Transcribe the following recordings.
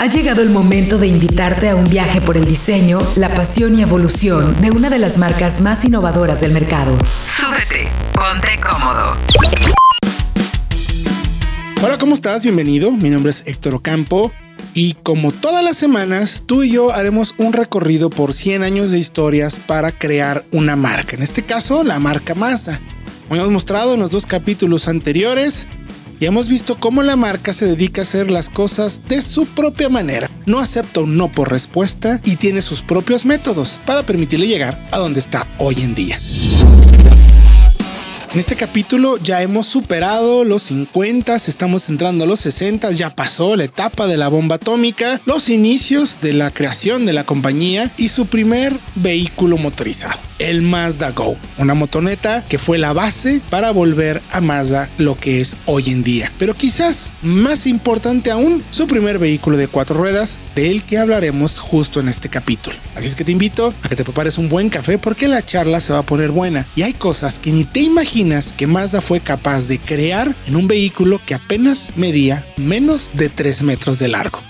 Ha llegado el momento de invitarte a un viaje por el diseño, la pasión y evolución de una de las marcas más innovadoras del mercado. Súbete, ponte cómodo. Hola, ¿cómo estás? Bienvenido. Mi nombre es Héctor Ocampo. Y como todas las semanas, tú y yo haremos un recorrido por 100 años de historias para crear una marca. En este caso, la marca Mazda. Como hemos mostrado en los dos capítulos anteriores, y hemos visto cómo la marca se dedica a hacer las cosas de su propia manera. No acepta un no por respuesta y tiene sus propios métodos para permitirle llegar a donde está hoy en día. En este capítulo ya hemos superado los 50, estamos entrando a los 60, ya pasó la etapa de la bomba atómica, los inicios de la creación de la compañía y su primer vehículo motorizado, el Mazda Go, una motoneta que fue la base para volver a Mazda lo que es hoy en día. Pero quizás más importante aún, su primer vehículo de cuatro ruedas, del que hablaremos justo en este capítulo. Así es que te invito a que te prepares un buen café porque la charla se va a poner buena y hay cosas que ni te imaginas que Mazda fue capaz de crear en un vehículo que apenas medía menos de 3 metros de largo.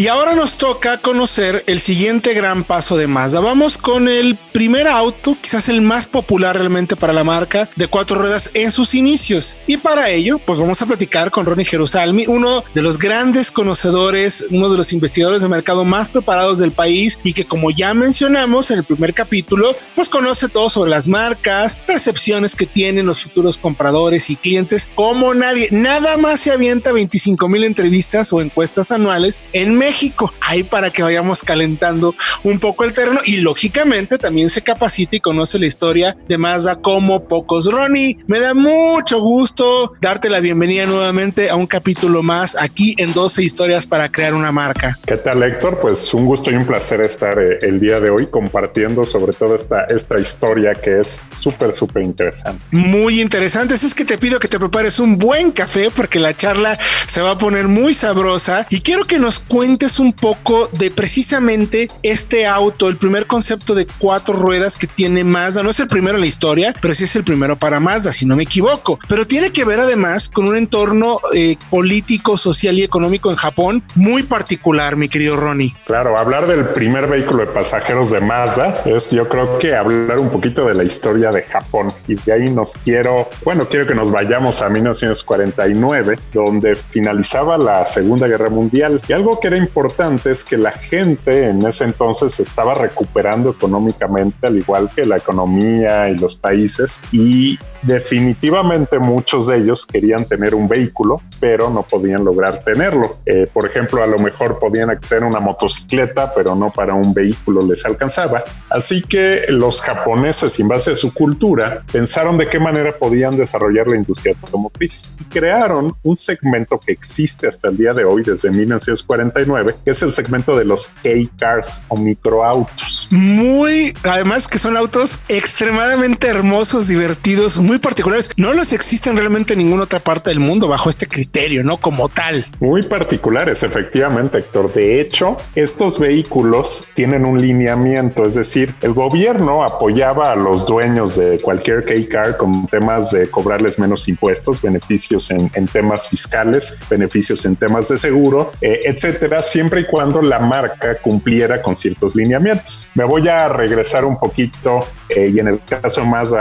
Y ahora nos toca conocer el siguiente gran paso de Mazda. Vamos con el primer auto, quizás el más popular realmente para la marca de cuatro ruedas en sus inicios. Y para ello, pues vamos a platicar con Ronnie Jerusalmi, uno de los grandes conocedores, uno de los investigadores de mercado más preparados del país y que como ya mencionamos en el primer capítulo, pues conoce todo sobre las marcas, percepciones que tienen los futuros compradores y clientes como nadie. Nada más se avienta 25 mil entrevistas o encuestas anuales en México México, ahí para que vayamos calentando un poco el terreno y lógicamente también se capacita y conoce la historia de Mazda como pocos. Ronnie, me da mucho gusto darte la bienvenida nuevamente a un capítulo más aquí en 12 historias para crear una marca. ¿Qué tal Héctor? Pues un gusto y un placer estar eh, el día de hoy compartiendo sobre todo esta, esta historia que es súper, súper interesante. Muy interesante. Es que te pido que te prepares un buen café porque la charla se va a poner muy sabrosa y quiero que nos cuentes es un poco de precisamente este auto, el primer concepto de cuatro ruedas que tiene Mazda. No es el primero en la historia, pero sí es el primero para Mazda, si no me equivoco. Pero tiene que ver además con un entorno eh, político, social y económico en Japón muy particular, mi querido Ronnie. Claro, hablar del primer vehículo de pasajeros de Mazda es yo creo que hablar un poquito de la historia de Japón. Y de ahí nos quiero, bueno, quiero que nos vayamos a 1949, donde finalizaba la Segunda Guerra Mundial. Y algo que era importante es que la gente en ese entonces estaba recuperando económicamente, al igual que la economía y los países, y definitivamente muchos de ellos querían tener un vehículo, pero no podían lograr tenerlo. Eh, por ejemplo, a lo mejor podían acceder a una motocicleta, pero no para un vehículo les alcanzaba. Así que los japoneses, en base a su cultura, pensaron de qué manera podían desarrollar la industria automotriz y crearon un segmento que existe hasta el día de hoy, desde 1949, que es el segmento de los K-Cars o microautos. Muy, además que son autos extremadamente hermosos, divertidos, muy particulares. No los existen realmente en ninguna otra parte del mundo bajo este criterio, ¿no? Como tal. Muy particulares, efectivamente, Héctor. De hecho, estos vehículos tienen un lineamiento, es decir, el gobierno apoyaba a los dueños de cualquier K-Car con temas de cobrarles menos impuestos, beneficios en, temas fiscales, beneficios en temas de seguro, eh, etcétera, siempre y cuando la marca cumpliera con ciertos lineamientos. Me voy a regresar un poquito eh, y en el caso más,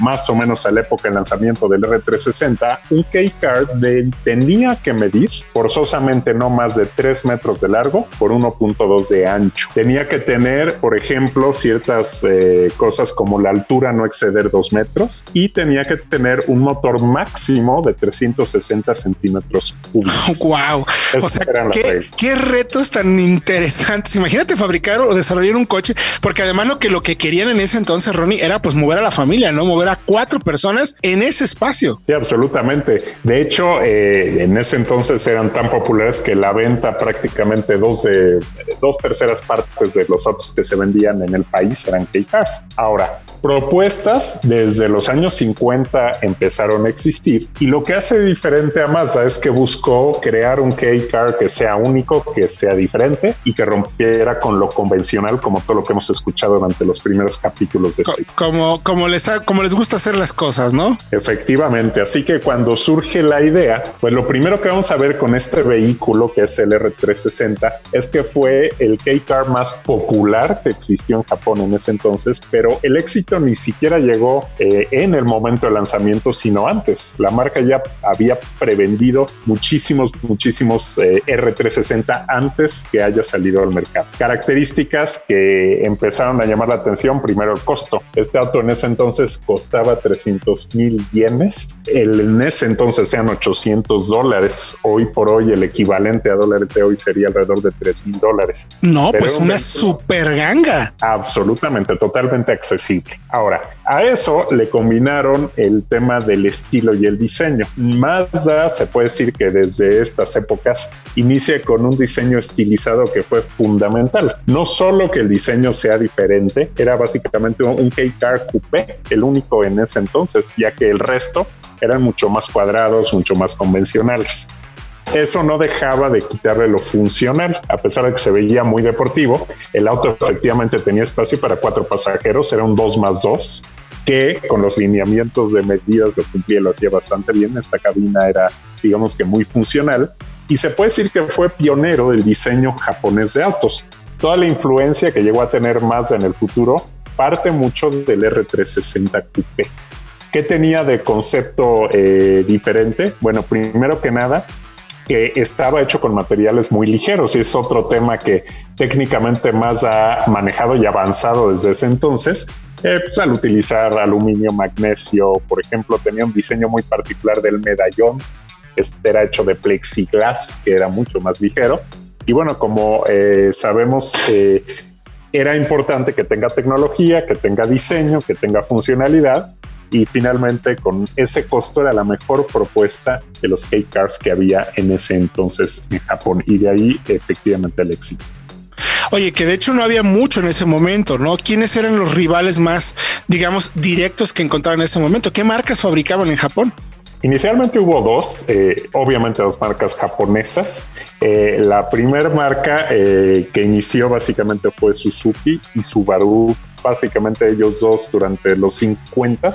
más o menos a la época del lanzamiento del R360, un K-Card tenía que medir forzosamente no más de 3 metros de largo por 1.2 de ancho. Tenía que tener, por ejemplo, ciertas eh, cosas como la altura no exceder 2 metros y tenía que tener un motor máximo de 360 centímetros cúbicos. ¡Wow! o sea, ¿qué, ¿qué, retos tan interesantes. Imagínate fabricar o desarrollar un coche, porque además lo que, lo que querían en ese entonces, Ronnie, era pues mover a la familia, ¿no? Mover a cuatro personas en ese espacio. Sí, absolutamente. De hecho, eh, en ese entonces eran tan populares que la venta prácticamente dos de dos terceras partes de los autos que se vendían en el país eran K-Cars. Ahora, propuestas desde los años 50 empezaron a existir y lo que hace diferente a Mazda es que buscó crear un K-Car que sea único, que sea diferente y que rompiera con lo convencional como todo lo que hemos escuchado durante los primeros capítulos de esta Como, como, les, como les gusta hacer las cosas, ¿no? Efectivamente. Así que cuando surge la idea, pues lo primero que vamos a ver con este vehículo que es el R360 es que fue el K-Car más popular que existió en Japón en ese entonces, pero el éxito ni siquiera llegó eh, en el momento de lanzamiento, sino antes. La marca ya había prevendido muchísimos, muchísimos eh, R360 antes que haya salido al mercado. Características que empezaron a llamar la atención, primero el costo. Este auto en ese entonces costaba 300 mil yenes. El, en ese entonces sean 800 dólares. Hoy por hoy el equivalente a dólares de hoy sería alrededor de 3 mil dólares. No, pues una super ganga. Absolutamente, totalmente accesible. Ahora, a eso le combinaron el tema del estilo y el diseño. Mazda se puede decir que desde estas épocas inicia con un diseño estilizado que fue fundamental. No solo que el diseño sea diferente, era básicamente un K-Car Coupé, el único en ese entonces, ya que el resto eran mucho más cuadrados, mucho más convencionales. Eso no dejaba de quitarle lo funcional, a pesar de que se veía muy deportivo. El auto efectivamente tenía espacio para cuatro pasajeros, era un 2 más 2, que con los lineamientos de medidas lo cumplía, lo hacía bastante bien. Esta cabina era, digamos que muy funcional y se puede decir que fue pionero del diseño japonés de autos. Toda la influencia que llegó a tener Mazda en el futuro parte mucho del R360 Coupé. ¿Qué tenía de concepto eh, diferente? Bueno, primero que nada, que estaba hecho con materiales muy ligeros y es otro tema que técnicamente más ha manejado y avanzado desde ese entonces. Eh, pues, al utilizar aluminio, magnesio, por ejemplo, tenía un diseño muy particular del medallón. Este era hecho de plexiglas, que era mucho más ligero. Y bueno, como eh, sabemos, eh, era importante que tenga tecnología, que tenga diseño, que tenga funcionalidad y finalmente con ese costo era la mejor propuesta de los K-Cars que había en ese entonces en Japón y de ahí efectivamente el éxito. Oye, que de hecho no había mucho en ese momento, ¿no? ¿Quiénes eran los rivales más, digamos, directos que encontraron en ese momento? ¿Qué marcas fabricaban en Japón? Inicialmente hubo dos, eh, obviamente dos marcas japonesas. Eh, la primera marca eh, que inició básicamente fue Suzuki y Subaru, básicamente ellos dos durante los 50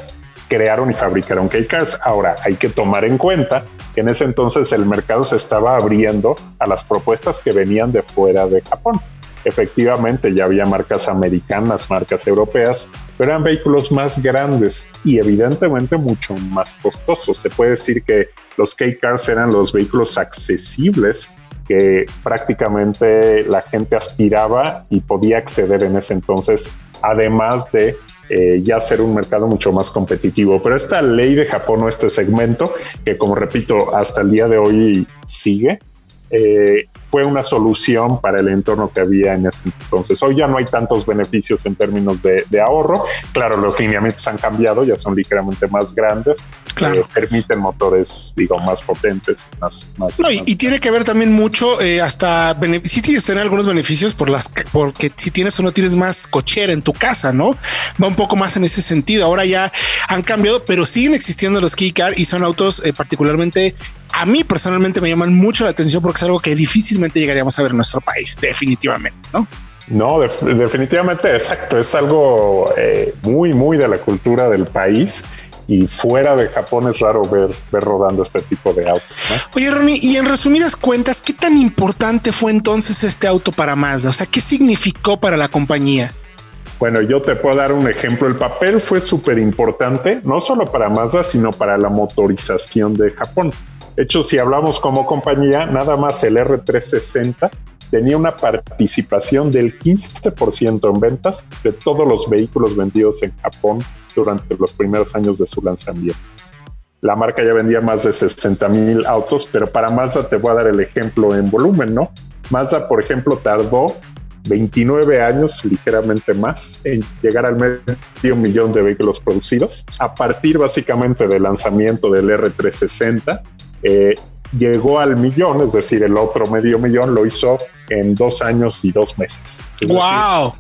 crearon y fabricaron K-Cars. Ahora hay que tomar en cuenta que en ese entonces el mercado se estaba abriendo a las propuestas que venían de fuera de Japón. Efectivamente, ya había marcas americanas, marcas europeas, pero eran vehículos más grandes y evidentemente mucho más costosos. Se puede decir que los K-Cars eran los vehículos accesibles que prácticamente la gente aspiraba y podía acceder en ese entonces, además de eh, ya ser un mercado mucho más competitivo. Pero esta ley de Japón o este segmento, que como repito, hasta el día de hoy sigue, eh, fue una solución para el entorno que había en ese entonces. Hoy ya no hay tantos beneficios en términos de, ahorro. Claro, los lineamientos han cambiado, ya son ligeramente más grandes. Claro. Eh, permiten motores, digo, más potentes, más. más, no, y, tiene que ver también mucho, eh, hasta si tienes tener algunos beneficios por las porque si tienes o no tienes más cochera en tu casa, no va un poco más en ese sentido. Ahora ya han cambiado, pero siguen existiendo los Keycar y son autos eh, particularmente a mí personalmente me llaman mucho la atención porque es algo que difícilmente llegaríamos a ver en nuestro país, definitivamente, ¿no? No, definitivamente, exacto. Es algo eh, muy, muy de la cultura del país y fuera de Japón es raro ver, ver rodando este tipo de autos. Oye, Ronnie, y en resumidas cuentas, ¿qué tan importante fue entonces este auto para Mazda? O sea, ¿qué significó para la compañía? Bueno, yo te puedo dar un ejemplo. El papel fue súper importante, no solo para Mazda, sino para la motorización de Japón. Hecho, si hablamos como compañía, nada más el R360 tenía una participación del 15% en ventas de todos los vehículos vendidos en Japón durante los primeros años de su lanzamiento. La marca ya vendía más de 60 mil autos, pero para Mazda te voy a dar el ejemplo en volumen, ¿no? Mazda, por ejemplo, tardó 29 años, ligeramente más, en llegar al medio millón de vehículos producidos. A partir básicamente del lanzamiento del R360, eh, llegó al millón, es decir, el otro medio millón lo hizo en dos años y dos meses. ¡Wow!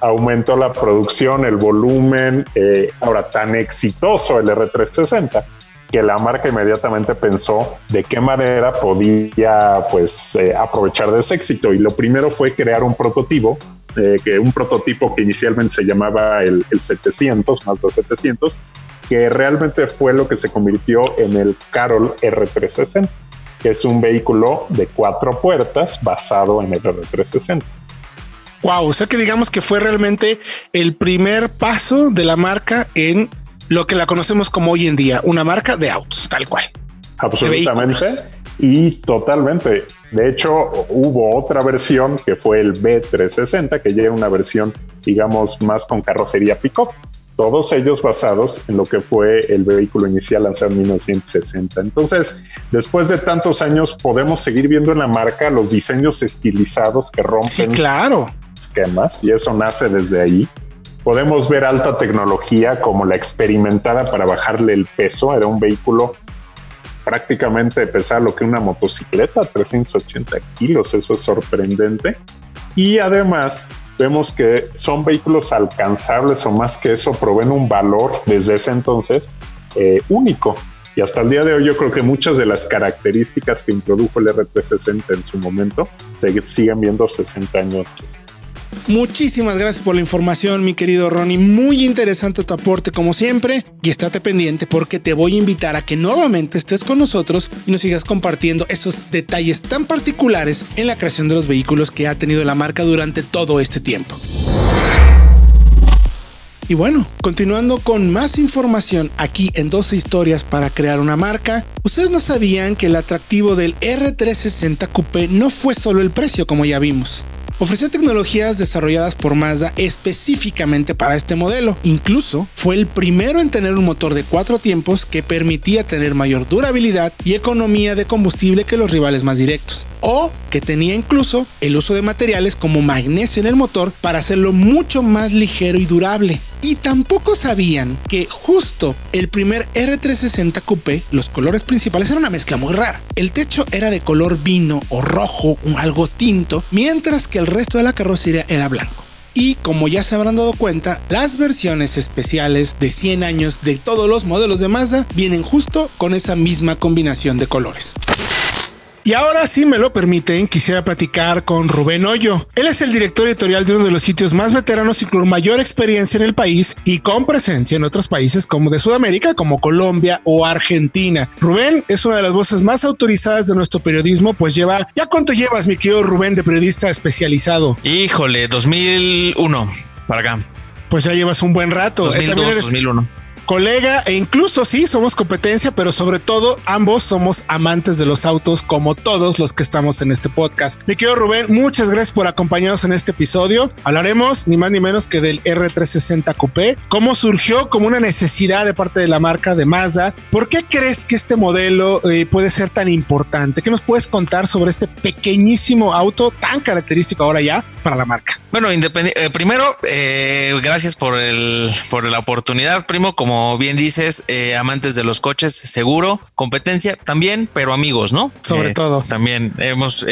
aumentó la producción, el volumen, eh, ahora tan exitoso el R360 que la marca inmediatamente pensó de qué manera podía pues eh, aprovechar de ese éxito y lo primero fue crear un prototipo eh, que un prototipo que inicialmente se llamaba el, el 700, Mazda 700, que realmente fue lo que se convirtió en el Carol R360, que es un vehículo de cuatro puertas basado en el R360. Wow, o sea que digamos que fue realmente el primer paso de la marca en lo que la conocemos como hoy en día, una marca de autos, tal cual. Absolutamente. Y totalmente. De hecho, hubo otra versión que fue el B360, que ya era una versión, digamos, más con carrocería pick-up. Todos ellos basados en lo que fue el vehículo inicial lanzado en 1960. Entonces, después de tantos años, podemos seguir viendo en la marca los diseños estilizados que rompen sí, claro. esquemas y eso nace desde ahí. Podemos ver alta tecnología como la experimentada para bajarle el peso. Era un vehículo prácticamente pesaba lo que una motocicleta, 380 kilos. Eso es sorprendente. Y además vemos que son vehículos alcanzables o más que eso proveen un valor desde ese entonces eh, único. Y hasta el día de hoy yo creo que muchas de las características que introdujo el R360 en su momento se siguen viendo 60 años después. Muchísimas gracias por la información, mi querido Ronnie. Muy interesante tu aporte como siempre. Y estate pendiente porque te voy a invitar a que nuevamente estés con nosotros y nos sigas compartiendo esos detalles tan particulares en la creación de los vehículos que ha tenido la marca durante todo este tiempo. Y bueno, continuando con más información aquí en 12 historias para crear una marca, ustedes no sabían que el atractivo del R360 Coupé no fue solo el precio como ya vimos. Ofrecía tecnologías desarrolladas por Mazda específicamente para este modelo. Incluso fue el primero en tener un motor de cuatro tiempos que permitía tener mayor durabilidad y economía de combustible que los rivales más directos. O que tenía incluso el uso de materiales como magnesio en el motor para hacerlo mucho más ligero y durable. Y tampoco sabían que justo el primer R360 Coupé, los colores principales eran una mezcla muy rara. El techo era de color vino o rojo, o algo tinto, mientras que el resto de la carrocería era blanco. Y como ya se habrán dado cuenta, las versiones especiales de 100 años de todos los modelos de Mazda vienen justo con esa misma combinación de colores. Y ahora, si me lo permiten, quisiera platicar con Rubén Hoyo. Él es el director editorial de uno de los sitios más veteranos y con mayor experiencia en el país y con presencia en otros países como de Sudamérica, como Colombia o Argentina. Rubén es una de las voces más autorizadas de nuestro periodismo, pues lleva, ¿ya cuánto llevas, mi querido Rubén, de periodista especializado? Híjole, 2001 para acá. Pues ya llevas un buen rato. 2002, 2001 colega e incluso sí somos competencia, pero sobre todo ambos somos amantes de los autos como todos los que estamos en este podcast. Mi querido Rubén, muchas gracias por acompañarnos en este episodio. Hablaremos ni más ni menos que del R360 Coupé, cómo surgió como una necesidad de parte de la marca de Mazda. ¿Por qué crees que este modelo eh, puede ser tan importante? ¿Qué nos puedes contar sobre este pequeñísimo auto tan característico ahora ya para la marca? Bueno, eh, primero, eh, gracias por el por la oportunidad, primo. Como bien dices, eh, amantes de los coches, seguro, competencia también, pero amigos, ¿no? Sobre todo. También hemos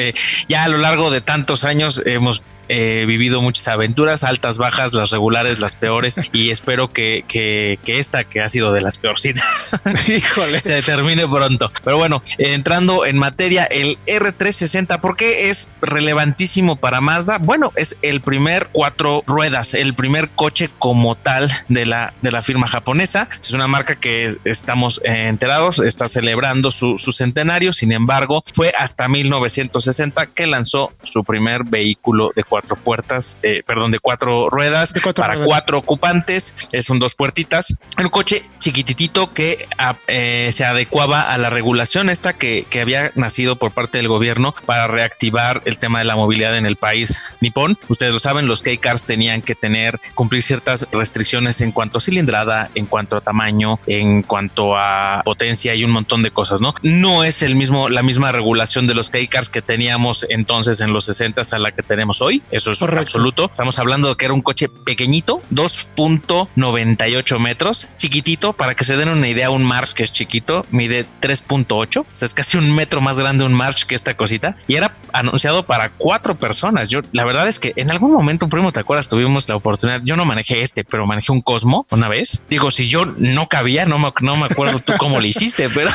ya a lo largo de tantos años hemos He vivido muchas aventuras, altas, bajas, las regulares, las peores, y espero que, que, que esta, que ha sido de las peorcitas, Híjole. se termine pronto. Pero bueno, entrando en materia, el R360, ¿por qué es relevantísimo para Mazda? Bueno, es el primer cuatro ruedas, el primer coche como tal de la, de la firma japonesa. Es una marca que estamos enterados, está celebrando su, su centenario, sin embargo, fue hasta 1960 que lanzó su primer vehículo de cuatro cuatro puertas, eh, perdón, de cuatro ruedas para cuatro ocupantes. Es un dos puertitas. Un coche chiquititito que ah, eh, se adecuaba a la regulación esta que, que, había nacido por parte del gobierno para reactivar el tema de la movilidad en el país nipón. Ustedes lo saben, los K-Cars tenían que tener, cumplir ciertas restricciones en cuanto a cilindrada, en cuanto a tamaño, en cuanto a potencia y un montón de cosas, ¿no? No es el mismo, la misma regulación de los K-Cars que teníamos entonces en los 60 a la que tenemos hoy. Eso es absoluto. Estamos hablando de que era un coche pequeñito, 2.98 metros, chiquitito. Para que se den una idea, un March que es chiquito mide 3.8. O sea, es casi un metro más grande un March que esta cosita. Y era anunciado para cuatro personas. Yo, la verdad es que en algún momento, primo, ¿te acuerdas? Tuvimos la oportunidad. Yo no manejé este, pero manejé un Cosmo una vez. Digo, si yo no cabía, no me, no me acuerdo tú cómo lo hiciste, pero,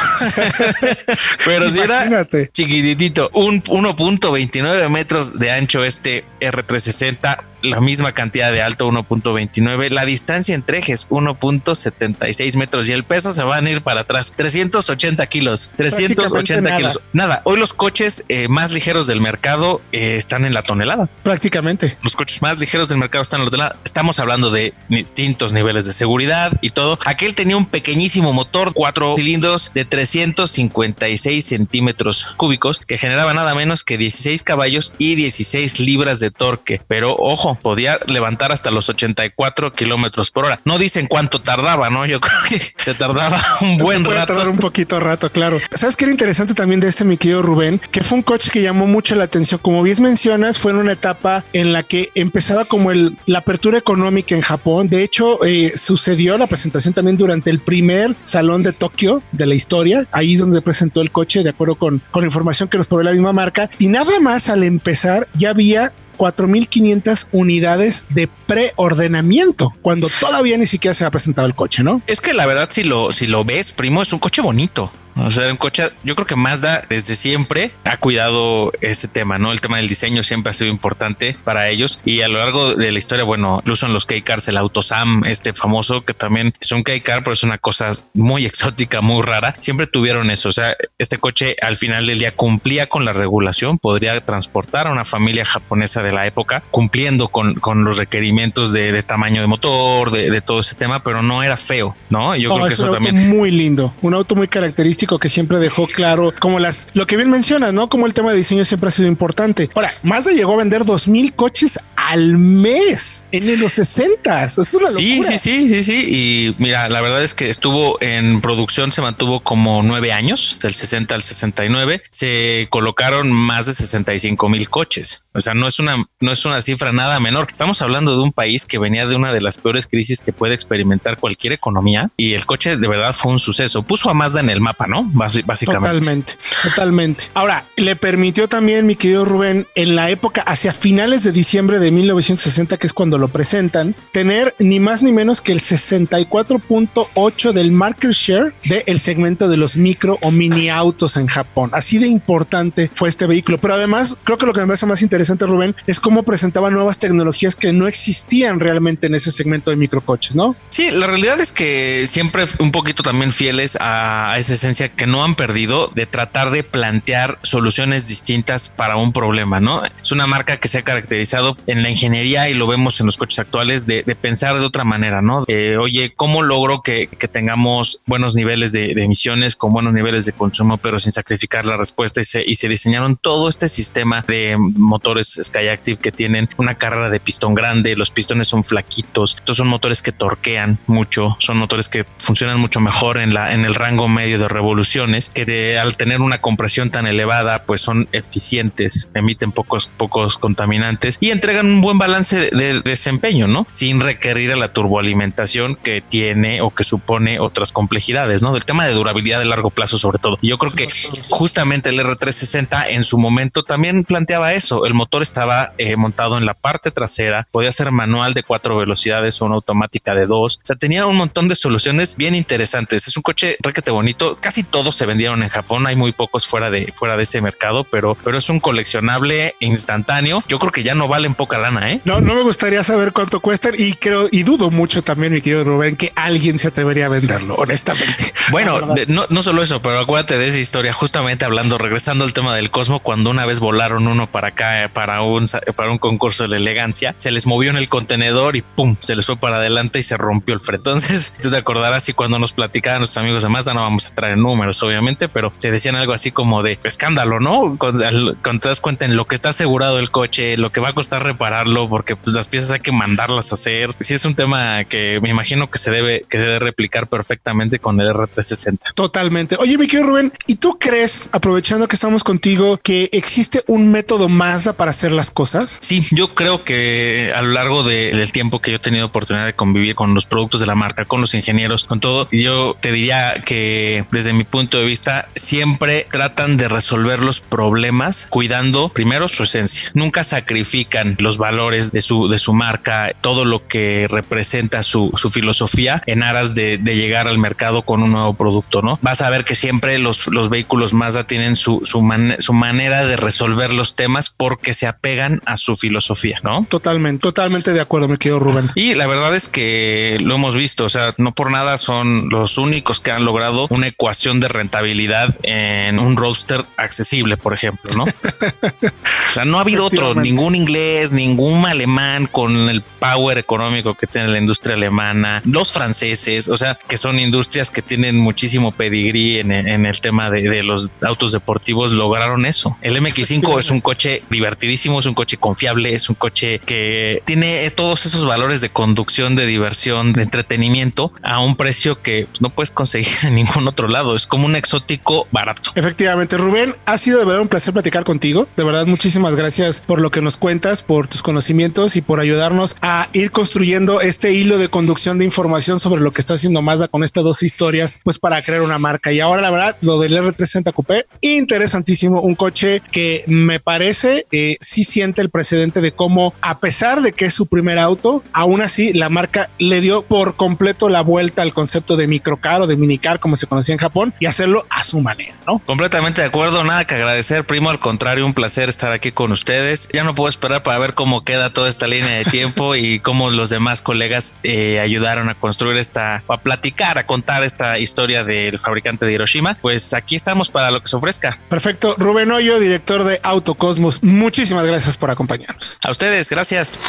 pero si era chiquitito, un 1.29 metros de ancho este R360 la misma cantidad de alto, 1.29. La distancia entre ejes, 1.76 metros y el peso se van a ir para atrás, 380 kilos, 380 kilos. Nada, hoy los coches eh, más ligeros del mercado eh, están en la tonelada. Prácticamente. Los coches más ligeros del mercado están en la tonelada. Estamos hablando de distintos niveles de seguridad y todo. Aquel tenía un pequeñísimo motor, cuatro cilindros de 356 centímetros cúbicos que generaba nada menos que 16 caballos y 16 libras de torque. Pero ojo, podía levantar hasta los 84 kilómetros por hora. No dicen cuánto tardaba, ¿no? Yo creo que se tardaba un buen puede rato. tardar un poquito rato, claro. ¿Sabes qué era interesante también de este, mi querido Rubén? Que fue un coche que llamó mucho la atención. Como bien mencionas, fue en una etapa en la que empezaba como el, la apertura económica en Japón. De hecho, eh, sucedió la presentación también durante el primer salón de Tokio de la historia. Ahí es donde presentó el coche, de acuerdo con, con la información que nos provee la misma marca. Y nada más al empezar ya había 4.500 unidades de preordenamiento cuando todavía ni siquiera se ha presentado el coche, ¿no? Es que la verdad, si lo, si lo ves, primo, es un coche bonito. O sea, un coche, yo creo que Mazda desde siempre ha cuidado ese tema, ¿no? El tema del diseño siempre ha sido importante para ellos y a lo largo de la historia, bueno, incluso en los K-Cars, el Autosam, este famoso, que también es un K-Car, pero es una cosa muy exótica, muy rara, siempre tuvieron eso. O sea, este coche al final del día cumplía con la regulación, podría transportar a una familia japonesa de la época, cumpliendo con, con los requerimientos de, de tamaño de motor, de, de, todo ese tema, pero no era feo, ¿no? Yo creo que eso también. Muy lindo, un auto muy característico que siempre dejó claro como las lo que bien mencionas, ¿no? Como el tema de diseño siempre ha sido importante. Ahora, Mazda llegó a vender 2000 coches al mes en los 60. Es una locura. Sí, sí, sí, sí, sí. Y mira, la verdad es que estuvo en producción, se mantuvo como nueve años, del 60 al 69. Se colocaron más de 65 mil coches. O sea, no es una, no es una cifra nada menor. Estamos hablando de un país que venía de una de las peores crisis que puede experimentar cualquier economía y el coche de verdad fue un suceso. Puso a Mazda en el mapa, ¿no? Básicamente. Totalmente, totalmente. Ahora, le permitió también, mi querido Rubén, en la época hacia finales de diciembre de 1960, que es cuando lo presentan, tener ni más ni menos que el 64.8 del market share del segmento de los micro o mini autos en Japón. Así de importante fue este vehículo. Pero además, creo que lo que me parece más interesante Rubén, es cómo presentaba nuevas tecnologías que no existían realmente en ese segmento de microcoches, ¿no? Sí, la realidad es que siempre un poquito también fieles a esa esencia que no han perdido de tratar de plantear soluciones distintas para un problema, ¿no? Es una marca que se ha caracterizado en la ingeniería y lo vemos en los coches actuales de, pensar de otra manera, ¿no? oye, ¿cómo logro que, que tengamos buenos niveles de, emisiones con buenos niveles de consumo, pero sin sacrificar la respuesta? Y se, diseñaron todo este sistema de motores Skyactiv que tienen una carrera de pistón grande, los pistones son flaquitos, estos son motores que torquean mucho, son motores que funcionan mucho mejor en la en el rango medio de revoluciones, que al tener una compresión tan elevada, pues son eficientes, emiten pocos pocos contaminantes y entregan un buen balance de, de desempeño, ¿no? Sin requerir a la turboalimentación que tiene o que supone otras complejidades, ¿no? Del tema de durabilidad de largo plazo sobre todo. Yo creo que justamente el R360 en su momento también planteaba eso, el motor estaba eh, montado en la parte trasera, podía ser manual de cuatro velocidades o una automática de dos. O sea, tenía un montón de soluciones bien interesantes. Es un coche requete bonito. Casi todos se vendieron en Japón. Hay muy pocos fuera de fuera de ese mercado, pero, pero es un coleccionable instantáneo. Yo creo que ya no valen poca lana, ¿eh? No, no me gustaría saber cuánto cuestan y creo y dudo mucho también, mi querido Rubén, que alguien se atrevería a venderlo, honestamente. Bueno, no, no solo eso, pero acuérdate de esa historia, justamente hablando, regresando al tema del Cosmo, cuando una vez volaron uno para acá, para un, para un concurso de elegancia, se les movió en el contenedor y pum, se les fue para adelante y se rompió el freno. Entonces, tú te acordarás y cuando nos platicaban nuestros amigos de Mazda, no vamos a traer números, obviamente, pero se decían algo así como de escándalo, ¿no? Cuando, cuando te das cuenta en lo que está asegurado el coche, lo que va a costar repararlo, porque pues, las piezas hay que mandarlas a hacer. Sí, es un tema que me imagino que se debe, que se debe replicar perfectamente con el R360. Totalmente. Oye, mi querido Rubén, ¿y tú crees, aprovechando que estamos contigo, que existe un método Mazda para hacer las cosas? Sí, yo creo que a lo largo de, del tiempo que yo he tenido oportunidad de convivir con los productos de la marca, con los ingenieros, con todo, yo te diría que desde mi punto de vista siempre tratan de resolver los problemas cuidando primero su esencia. Nunca sacrifican los valores de su, de su marca, todo lo que representa su, su filosofía en aras de, de, llegar al mercado con un nuevo producto, ¿no? Vas a ver que siempre los, los vehículos Mazda tienen su, su, su manera de resolver los temas porque se apegan a su filosofía, ¿no? Totalmente, totalmente de acuerdo, me quedo Rubén. Y la verdad es que lo hemos visto, o sea, no por nada son los únicos que han logrado una ecuación de rentabilidad en un roadster accesible, por ejemplo, ¿no? o sea, no ha habido otro, ningún inglés, ningún alemán con el power económico que tiene la industria alemana, los franceses, o sea, que son industrias que tienen muchísimo pedigrí en, en el tema de, de, los autos deportivos, lograron eso. El MX5 es un coche divertidísimo, es un coche confiable, es un coche que tiene todos esos valores de conducción, de diversión, de entretenimiento a un precio que pues, no puedes conseguir en ningún otro lado. Es como un exótico barato. Efectivamente, Rubén, ha sido de verdad un placer platicar contigo. De verdad, muchísimas gracias por lo que nos cuentas, por tus conocimientos y por ayudarnos a ir construyendo este hilo de conducción de información sobre lo que está haciendo Mazda con estas dos historias, pues para crear una marca. Y ahora, la verdad, lo del R360 Coupé, interesantísimo. Un coche que me parece eh, sí siente el precedente de cómo, a pesar de que es su primer auto, aún así la marca le dio por completo la vuelta al concepto de microcar o de minicar, como se conocía en Japón, y hacerlo a su manera, ¿no? Completamente de acuerdo, nada que agradecer, primo. Al contrario, un placer estar aquí con ustedes. Ya no puedo esperar para ver cómo queda toda esta línea de tiempo y cómo los demás colegas eh, ayudaron a construir esta, a platicar, a contar esta historia del fabricante de Hiroshima. Pues aquí estamos para lo que se ofrezca. Perfecto. Rubén Hoyo, director de Autocosmos, muchísimas gracias por acompañarnos. A ustedes, gracias.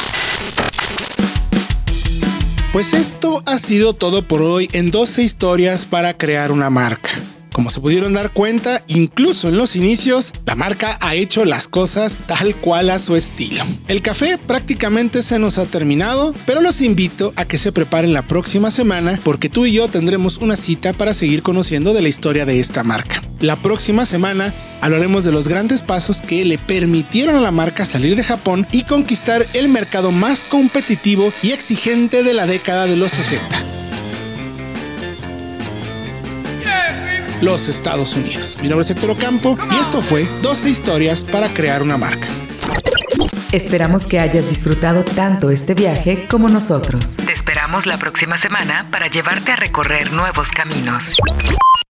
Pues esto ha sido todo por hoy en 12 historias para crear una marca. Como se pudieron dar cuenta, incluso en los inicios, la marca ha hecho las cosas tal cual a su estilo. El café prácticamente se nos ha terminado, pero los invito a que se preparen la próxima semana porque tú y yo tendremos una cita para seguir conociendo de la historia de esta marca. La próxima semana hablaremos de los grandes pasos que le permitieron a la marca salir de Japón y conquistar el mercado más competitivo y exigente de la década de los 60. Los Estados Unidos. Mi nombre es Héctor Ocampo y esto fue 12 historias para crear una marca. Esperamos que hayas disfrutado tanto este viaje como nosotros. Te esperamos la próxima semana para llevarte a recorrer nuevos caminos.